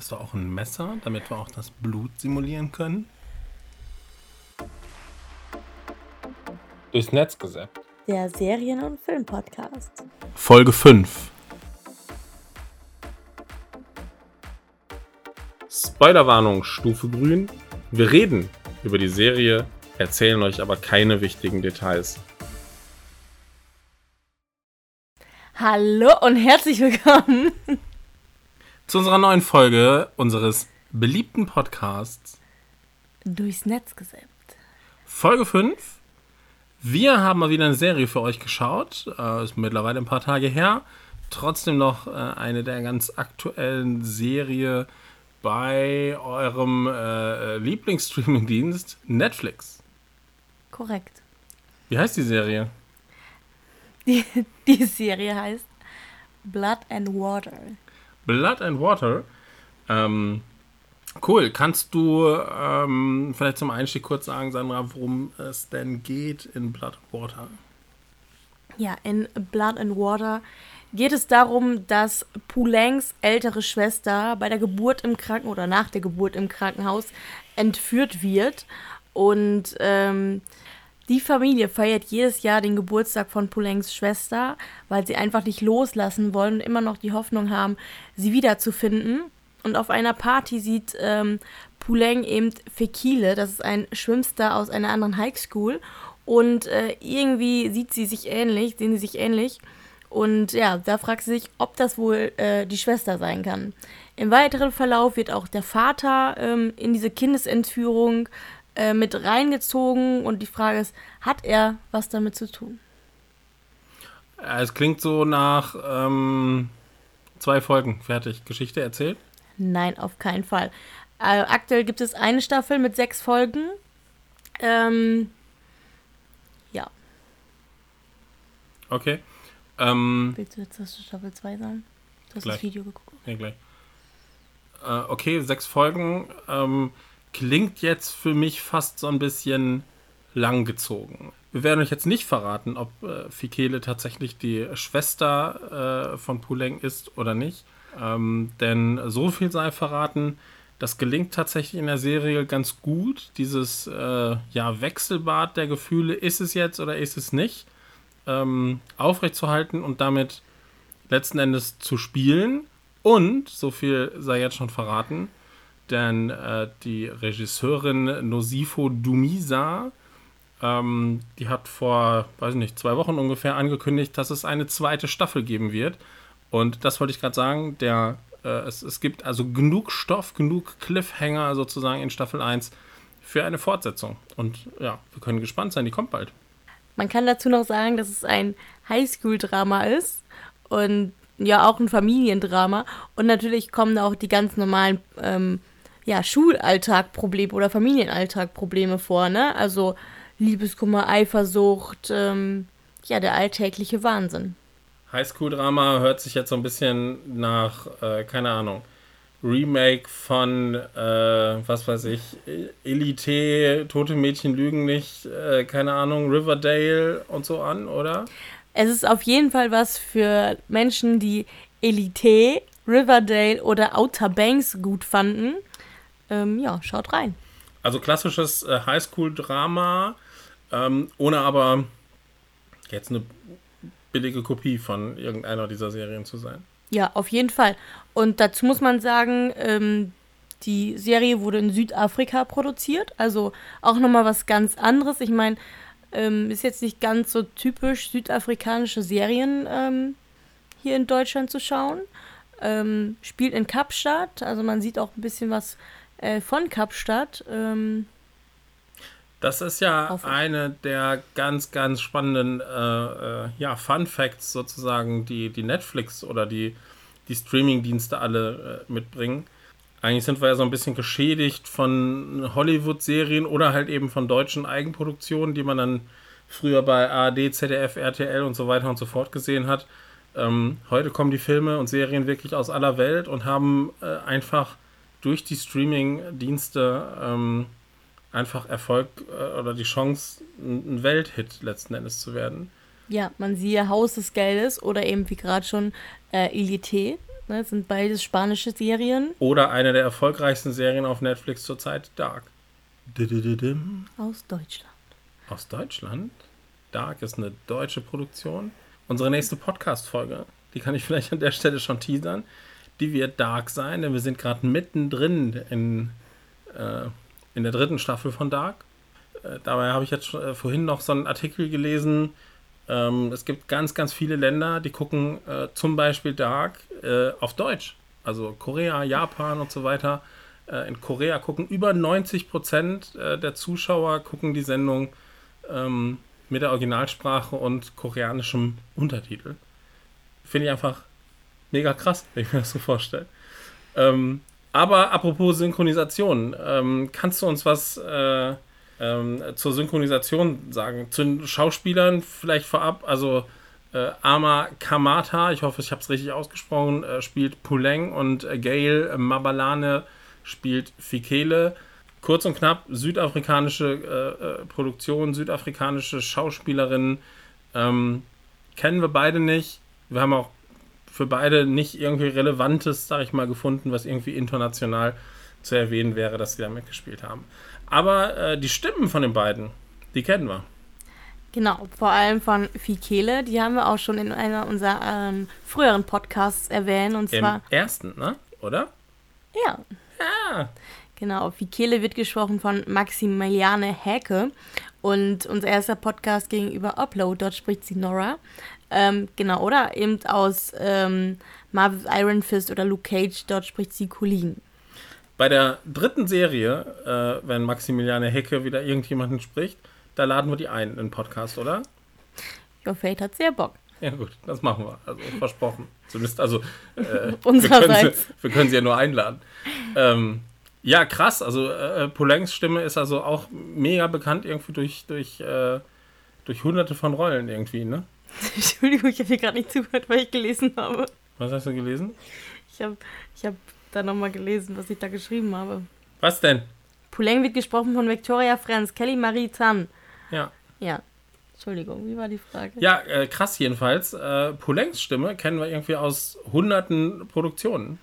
Hast du auch ein Messer, damit wir auch das Blut simulieren können? Durchs Netz gesäppt. Der Serien- und Filmpodcast. Folge 5. Spoilerwarnung, Stufe Grün. Wir reden über die Serie, erzählen euch aber keine wichtigen Details. Hallo und herzlich willkommen zu unserer neuen Folge unseres beliebten Podcasts Durchs Netz gesäppt. Folge 5. Wir haben mal wieder eine Serie für euch geschaut. Äh, ist mittlerweile ein paar Tage her. Trotzdem noch äh, eine der ganz aktuellen Serien bei eurem äh, Lieblingsstreaming-Dienst Netflix. Korrekt. Wie heißt die Serie? Die, die Serie heißt Blood and Water. Blood and Water. Ähm, cool. Kannst du ähm, vielleicht zum Einstieg kurz sagen, Sandra, worum es denn geht in Blood and Water? Ja, in Blood and Water geht es darum, dass Poulengs ältere Schwester bei der Geburt im Krankenhaus oder nach der Geburt im Krankenhaus entführt wird. Und ähm, die Familie feiert jedes Jahr den Geburtstag von Poulengs Schwester, weil sie einfach nicht loslassen wollen und immer noch die Hoffnung haben, sie wiederzufinden. Und auf einer Party sieht ähm, Pouleng eben Fekile, das ist ein Schwimmstar aus einer anderen Highschool. Und äh, irgendwie sieht sie sich ähnlich, sehen sie sich ähnlich. Und ja, da fragt sie sich, ob das wohl äh, die Schwester sein kann. Im weiteren Verlauf wird auch der Vater ähm, in diese Kindesentführung äh, mit reingezogen und die Frage ist, hat er was damit zu tun? Es klingt so nach ähm, zwei Folgen fertig. Geschichte erzählt? Nein, auf keinen Fall. Äh, aktuell gibt es eine Staffel mit sechs Folgen. Ähm, ja. Okay. Ähm, Willst du jetzt das Staffel 2 sagen? Du hast gleich. das Video geguckt. Ja, gleich. Äh, okay, sechs Folgen. Ähm, klingt jetzt für mich fast so ein bisschen langgezogen. Wir werden euch jetzt nicht verraten, ob äh, Fikele tatsächlich die Schwester äh, von Puleng ist oder nicht. Ähm, denn so viel sei verraten, das gelingt tatsächlich in der Serie ganz gut. Dieses äh, ja, Wechselbad der Gefühle, ist es jetzt oder ist es nicht, ähm, aufrechtzuerhalten und damit letzten Endes zu spielen. Und, so viel sei jetzt schon verraten, denn äh, die Regisseurin Nosifo Dumisa, ähm, die hat vor, weiß nicht, zwei Wochen ungefähr angekündigt, dass es eine zweite Staffel geben wird. Und das wollte ich gerade sagen, der, äh, es, es gibt also genug Stoff, genug Cliffhanger sozusagen in Staffel 1 für eine Fortsetzung. Und ja, wir können gespannt sein, die kommt bald. Man kann dazu noch sagen, dass es ein Highschool-Drama ist und ja auch ein Familiendrama. Und natürlich kommen da auch die ganz normalen ähm, ja, Schulalltagprobleme oder Familienalltagprobleme vor, ne? Also Liebeskummer, Eifersucht, ähm, ja, der alltägliche Wahnsinn. Highschool-Drama hört sich jetzt so ein bisschen nach, äh, keine Ahnung, Remake von, äh, was weiß ich, Elite, Tote Mädchen lügen nicht, äh, keine Ahnung, Riverdale und so an, oder? Es ist auf jeden Fall was für Menschen, die Elite, Riverdale oder Outer Banks gut fanden. Ähm, ja, schaut rein. Also klassisches äh, Highschool-Drama, ähm, ohne aber jetzt eine billige Kopie von irgendeiner dieser Serien zu sein. Ja, auf jeden Fall. Und dazu muss man sagen, ähm, die Serie wurde in Südafrika produziert, also auch nochmal was ganz anderes. Ich meine, ähm, ist jetzt nicht ganz so typisch südafrikanische Serien ähm, hier in Deutschland zu schauen. Ähm, spielt in Kapstadt, also man sieht auch ein bisschen was äh, von Kapstadt. Ähm, das ist ja eine der ganz, ganz spannenden äh, äh, ja, Fun Facts sozusagen, die, die Netflix oder die, die Streaming-Dienste alle äh, mitbringen. Eigentlich sind wir ja so ein bisschen geschädigt von Hollywood-Serien oder halt eben von deutschen Eigenproduktionen, die man dann früher bei ARD, ZDF, RTL und so weiter und so fort gesehen hat. Ähm, heute kommen die Filme und Serien wirklich aus aller Welt und haben äh, einfach durch die Streaming-Dienste ähm, einfach Erfolg äh, oder die Chance, ein Welthit letzten Endes zu werden. Ja, man siehe Haus des Geldes oder eben wie gerade schon äh, Elite Ne, das sind beides spanische Serien. Oder eine der erfolgreichsten Serien auf Netflix zurzeit, Dark. Aus Deutschland. Aus Deutschland? Dark ist eine deutsche Produktion. Unsere nächste Podcast-Folge, die kann ich vielleicht an der Stelle schon teasern, die wird Dark sein, denn wir sind gerade mittendrin in, äh, in der dritten Staffel von Dark. Äh, dabei habe ich jetzt äh, vorhin noch so einen Artikel gelesen. Ähm, es gibt ganz, ganz viele Länder, die gucken äh, zum Beispiel Dark äh, auf Deutsch. Also Korea, Japan und so weiter. Äh, in Korea gucken über 90 Prozent der Zuschauer gucken die Sendung ähm, mit der Originalsprache und koreanischem Untertitel. Finde ich einfach mega krass, wenn ich mir das so vorstelle. Ähm, aber apropos Synchronisation, ähm, kannst du uns was äh, ähm, zur Synchronisation sagen? Zu den Schauspielern vielleicht vorab, also äh, Ama Kamata, ich hoffe, ich habe es richtig ausgesprochen, äh, spielt Puleng und äh, Gail Mabalane spielt Fikele. Kurz und knapp, südafrikanische äh, äh, Produktion, südafrikanische Schauspielerinnen. Ähm, kennen wir beide nicht. Wir haben auch für beide nicht irgendwie Relevantes, sag ich mal, gefunden, was irgendwie international zu erwähnen wäre, dass sie da mitgespielt haben. Aber äh, die Stimmen von den beiden, die kennen wir. Genau, vor allem von Fikele, die haben wir auch schon in einer unserer ähm, früheren Podcasts erwähnt. Und zwar. Im ersten, ne? Oder? Ja. Ja. Genau, Fikele wird gesprochen von Maximiliane Häke. Und unser erster Podcast gegenüber Upload, dort spricht sie Nora. Ähm, genau, oder eben aus ähm, Marvel's Iron Fist oder Luke Cage, dort spricht sie Colleen. Bei der dritten Serie, äh, wenn Maximiliane Hecke wieder irgendjemanden spricht, da laden wir die ein in den Podcast, oder? Your Fate hat sehr Bock. Ja gut, das machen wir. Also versprochen. Zumindest, also äh, Unsererseits. Wir können, sie, wir können sie ja nur einladen. Ähm, ja, krass. Also äh, Polengs Stimme ist also auch mega bekannt irgendwie durch, durch, äh, durch hunderte von Rollen irgendwie, ne? Entschuldigung, ich habe hier gerade nicht zugehört, weil ich gelesen habe. Was hast du gelesen? Ich habe ich hab da nochmal gelesen, was ich da geschrieben habe. Was denn? Pouleng wird gesprochen von Victoria Franz, Kelly Marie Tan. Ja. Ja. Entschuldigung, wie war die Frage? Ja, äh, krass jedenfalls. Äh, Poulengs Stimme kennen wir irgendwie aus hunderten Produktionen.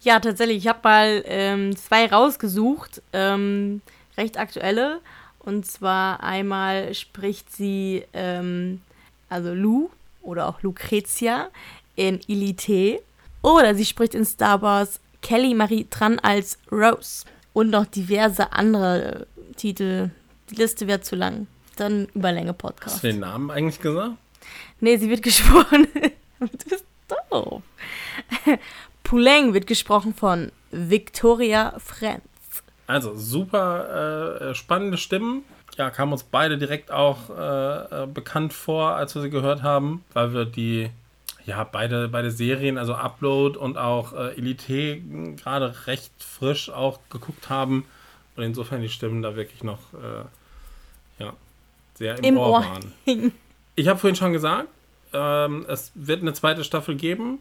Ja, tatsächlich. Ich habe mal ähm, zwei rausgesucht, ähm, recht aktuelle. Und zwar einmal spricht sie ähm, also Lou oder auch Lucrezia in Elite. Oder sie spricht in Star Wars Kelly Marie Tran als Rose. Und noch diverse andere Titel. Die Liste wird zu lang. Dann Überlänge Podcast. Hast du den Namen eigentlich gesagt? Nee, sie wird gesprochen. du bist doof. Pouleng wird gesprochen von Victoria Frenz. Also super äh, spannende Stimmen ja, kamen uns beide direkt auch äh, äh, bekannt vor, als wir sie gehört haben, weil wir die, ja, beide, beide Serien, also Upload und auch äh, Elite, gerade recht frisch auch geguckt haben und insofern die Stimmen da wirklich noch, äh, ja, sehr im, Im Ohr, Ohr waren. Ich habe vorhin schon gesagt, ähm, es wird eine zweite Staffel geben.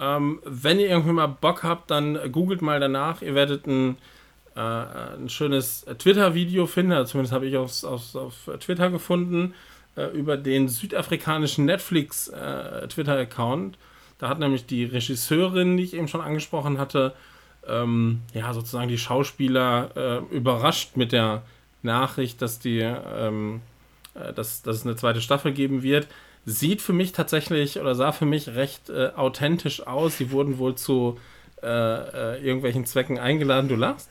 Ähm, wenn ihr irgendwie mal Bock habt, dann googelt mal danach. Ihr werdet ein äh, ein schönes Twitter-Video finde, zumindest habe ich aufs, aufs, auf Twitter gefunden, äh, über den südafrikanischen Netflix-Twitter-Account. Äh, da hat nämlich die Regisseurin, die ich eben schon angesprochen hatte, ähm, ja, sozusagen die Schauspieler äh, überrascht mit der Nachricht, dass, die, ähm, äh, dass, dass es eine zweite Staffel geben wird. Sieht für mich tatsächlich oder sah für mich recht äh, authentisch aus. Sie wurden wohl zu irgendwelchen Zwecken eingeladen. Du lachst?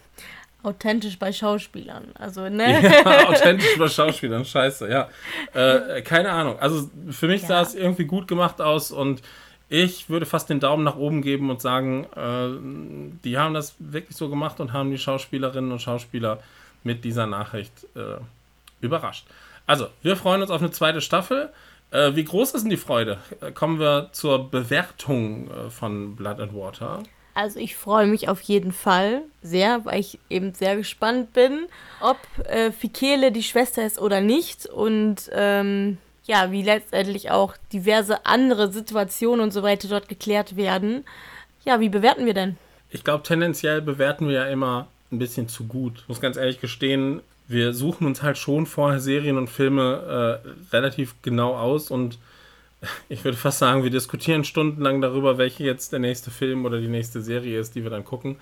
Authentisch bei Schauspielern. Also, ne? Ja, authentisch bei Schauspielern, scheiße, ja. Äh, keine Ahnung. Also für mich ja. sah es irgendwie gut gemacht aus und ich würde fast den Daumen nach oben geben und sagen, äh, die haben das wirklich so gemacht und haben die Schauspielerinnen und Schauspieler mit dieser Nachricht äh, überrascht. Also, wir freuen uns auf eine zweite Staffel. Äh, wie groß ist denn die Freude? Äh, kommen wir zur Bewertung äh, von Blood and Water. Also ich freue mich auf jeden Fall sehr, weil ich eben sehr gespannt bin, ob äh, Fikele die Schwester ist oder nicht und ähm, ja, wie letztendlich auch diverse andere Situationen und so weiter dort geklärt werden. Ja, wie bewerten wir denn? Ich glaube, tendenziell bewerten wir ja immer ein bisschen zu gut. Ich muss ganz ehrlich gestehen, wir suchen uns halt schon vorher Serien und Filme äh, relativ genau aus und ich würde fast sagen, wir diskutieren stundenlang darüber, welche jetzt der nächste Film oder die nächste Serie ist, die wir dann gucken.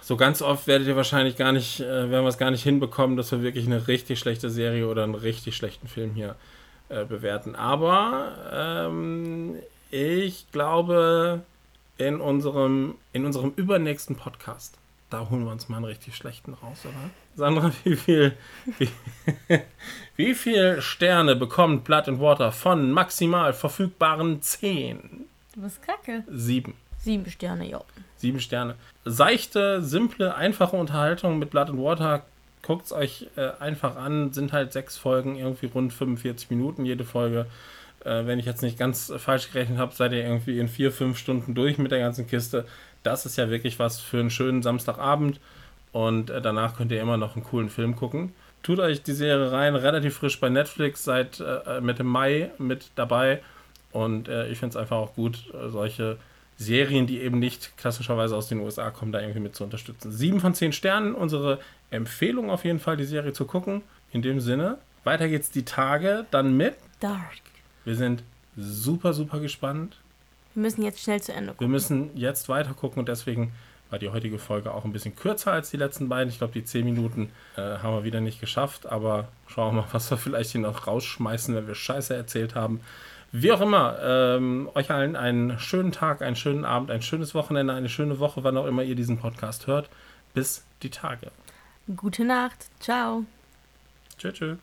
So ganz oft werdet ihr wahrscheinlich gar nicht, äh, werden wir es gar nicht hinbekommen, dass wir wirklich eine richtig schlechte Serie oder einen richtig schlechten Film hier äh, bewerten. Aber ähm, ich glaube, in unserem, in unserem übernächsten Podcast, da holen wir uns mal einen richtig schlechten raus, oder? Sandra, wie viel, wie, wie viel Sterne bekommt Blood and Water von maximal verfügbaren 10? Du bist kacke. Sieben. Sieben Sterne, ja. Sieben Sterne. Seichte, simple, einfache Unterhaltung mit Blood and Water. Guckt es euch äh, einfach an. Sind halt sechs Folgen, irgendwie rund 45 Minuten jede Folge. Äh, wenn ich jetzt nicht ganz falsch gerechnet habe, seid ihr irgendwie in vier, fünf Stunden durch mit der ganzen Kiste. Das ist ja wirklich was für einen schönen Samstagabend. Und äh, danach könnt ihr immer noch einen coolen Film gucken. Tut euch die Serie rein, relativ frisch bei Netflix, seit äh, Mitte Mai mit dabei. Und äh, ich finde es einfach auch gut, äh, solche Serien, die eben nicht klassischerweise aus den USA kommen, da irgendwie mit zu unterstützen. Sieben von zehn Sternen, unsere Empfehlung auf jeden Fall, die Serie zu gucken. In dem Sinne, weiter geht's die Tage, dann mit Dark. Wir sind super, super gespannt. Wir müssen jetzt schnell zu Ende gucken. Wir müssen jetzt weiter gucken und deswegen war die heutige Folge auch ein bisschen kürzer als die letzten beiden. Ich glaube, die zehn Minuten äh, haben wir wieder nicht geschafft, aber schauen wir mal, was wir vielleicht hier noch rausschmeißen, wenn wir Scheiße erzählt haben. Wie auch immer, ähm, euch allen einen schönen Tag, einen schönen Abend, ein schönes Wochenende, eine schöne Woche, wann auch immer ihr diesen Podcast hört. Bis die Tage. Gute Nacht. Ciao. Tschüss. tschüss.